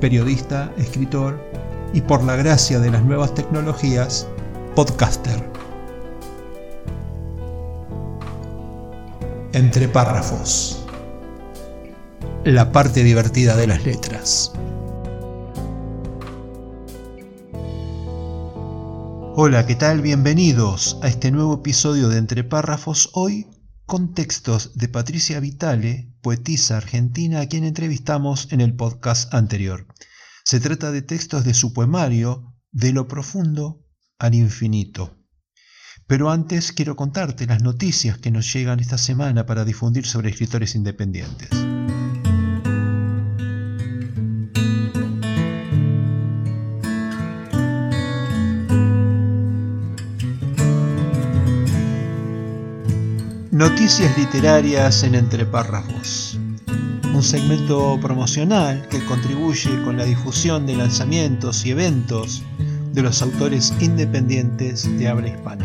periodista, escritor y por la gracia de las nuevas tecnologías, podcaster. Entre párrafos. La parte divertida de las letras. Hola, ¿qué tal? Bienvenidos a este nuevo episodio de Entre párrafos. Hoy con textos de Patricia Vitale, poetisa argentina a quien entrevistamos en el podcast anterior. Se trata de textos de su poemario De lo profundo al infinito. Pero antes quiero contarte las noticias que nos llegan esta semana para difundir sobre escritores independientes. Noticias literarias en entre párrafos. Un segmento promocional que contribuye con la difusión de lanzamientos y eventos de los autores independientes de habla hispana.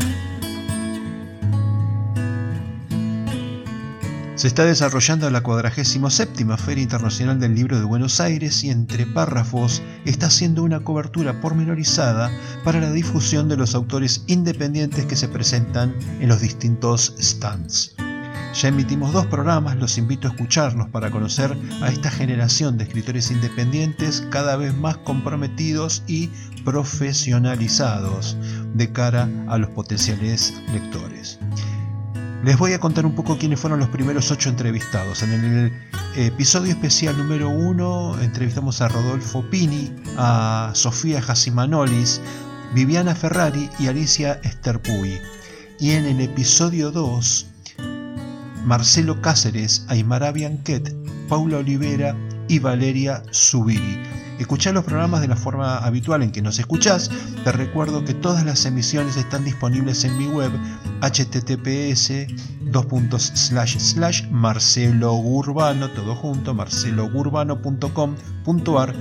Se está desarrollando la 47 Feria Internacional del Libro de Buenos Aires y entre párrafos está haciendo una cobertura pormenorizada para la difusión de los autores independientes que se presentan en los distintos stands. Ya emitimos dos programas, los invito a escucharlos para conocer a esta generación de escritores independientes cada vez más comprometidos y profesionalizados de cara a los potenciales lectores. Les voy a contar un poco quiénes fueron los primeros ocho entrevistados. En el episodio especial número uno entrevistamos a Rodolfo Pini, a Sofía Jasimanolis, Viviana Ferrari y Alicia Esterpuy. Y en el episodio 2, Marcelo Cáceres, Aymara Bianquet, Paula Olivera y Valeria Zubiri. Escuchá los programas de la forma habitual en que nos escuchás. Te recuerdo que todas las emisiones están disponibles en mi web https marcelo urbano todo junto marcelogurbano.com.ar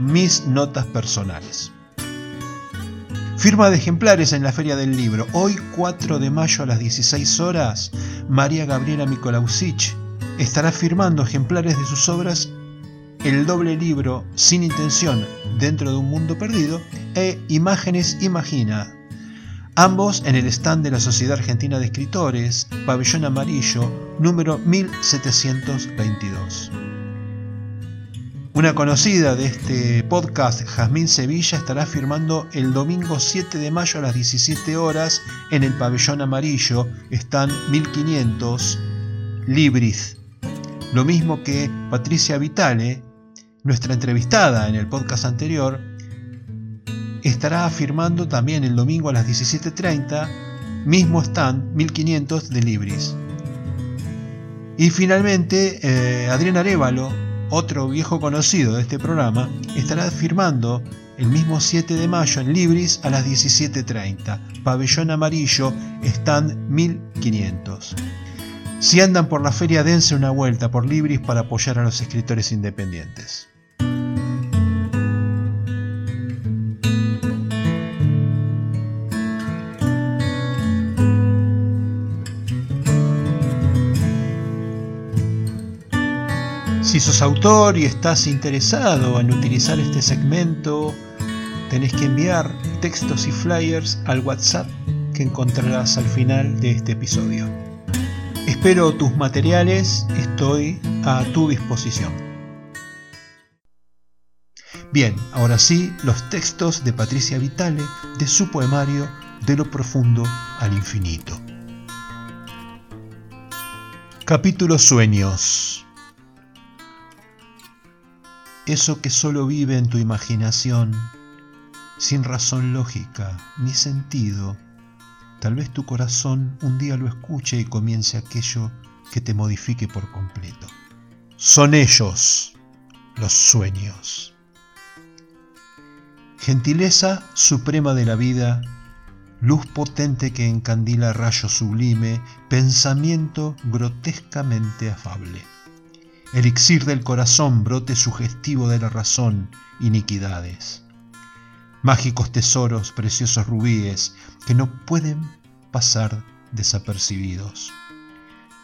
mis notas personales. Firma de ejemplares en la Feria del Libro. Hoy 4 de mayo a las 16 horas, María Gabriela Mikolausic estará firmando ejemplares de sus obras el doble libro Sin Intención dentro de un mundo perdido e Imágenes Imagina, ambos en el stand de la Sociedad Argentina de Escritores, Pabellón Amarillo, número 1722. Una conocida de este podcast, Jazmín Sevilla, estará firmando el domingo 7 de mayo a las 17 horas en el Pabellón Amarillo, stand 1500, Libris. Lo mismo que Patricia Vitale, nuestra entrevistada en el podcast anterior estará afirmando también el domingo a las 17.30, mismo stand 1500 de Libris. Y finalmente, eh, Adrián Arevalo, otro viejo conocido de este programa, estará firmando el mismo 7 de mayo en Libris a las 17.30, pabellón amarillo, stand 1500. Si andan por la feria, dense una vuelta por Libris para apoyar a los escritores independientes. Si sos autor y estás interesado en utilizar este segmento, tenés que enviar textos y flyers al WhatsApp que encontrarás al final de este episodio. Espero tus materiales, estoy a tu disposición. Bien, ahora sí, los textos de Patricia Vitale de su poemario De lo profundo al infinito. Capítulo Sueños eso que solo vive en tu imaginación, sin razón lógica ni sentido, tal vez tu corazón un día lo escuche y comience aquello que te modifique por completo. Son ellos los sueños. Gentileza suprema de la vida, luz potente que encandila rayo sublime, pensamiento grotescamente afable. Elixir del corazón, brote sugestivo de la razón, iniquidades. Mágicos tesoros, preciosos rubíes, que no pueden pasar desapercibidos.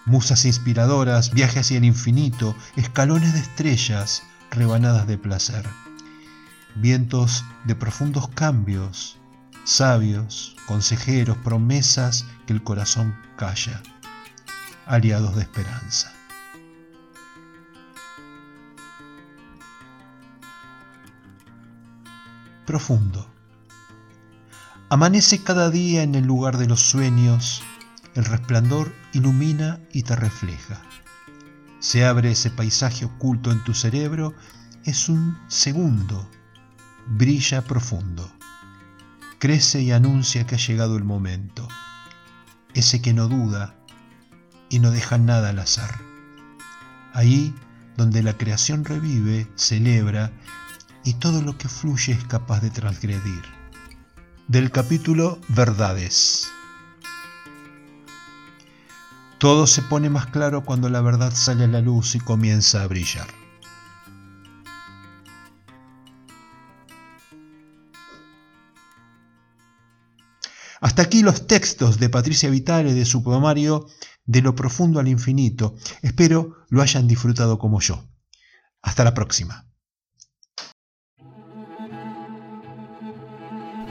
Musas inspiradoras, viajes hacia el infinito, escalones de estrellas, rebanadas de placer. Vientos de profundos cambios, sabios, consejeros, promesas que el corazón calla, aliados de esperanza. Profundo. Amanece cada día en el lugar de los sueños, el resplandor ilumina y te refleja. Se abre ese paisaje oculto en tu cerebro, es un segundo, brilla profundo crece y anuncia que ha llegado el momento, ese que no duda y no deja nada al azar. Ahí donde la creación revive, celebra y todo lo que fluye es capaz de transgredir. Del capítulo Verdades. Todo se pone más claro cuando la verdad sale a la luz y comienza a brillar. Hasta aquí los textos de Patricia Vitale de su poemario De lo profundo al infinito. Espero lo hayan disfrutado como yo. Hasta la próxima.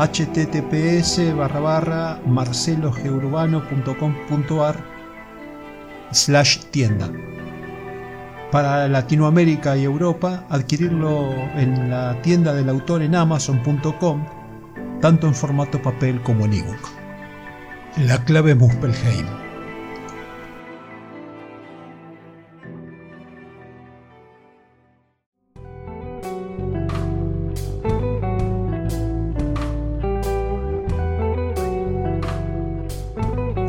https barra barra slash tienda. Para Latinoamérica y Europa, adquirirlo en la tienda del autor en amazon.com, tanto en formato papel como en ebook. La clave Muspelheim.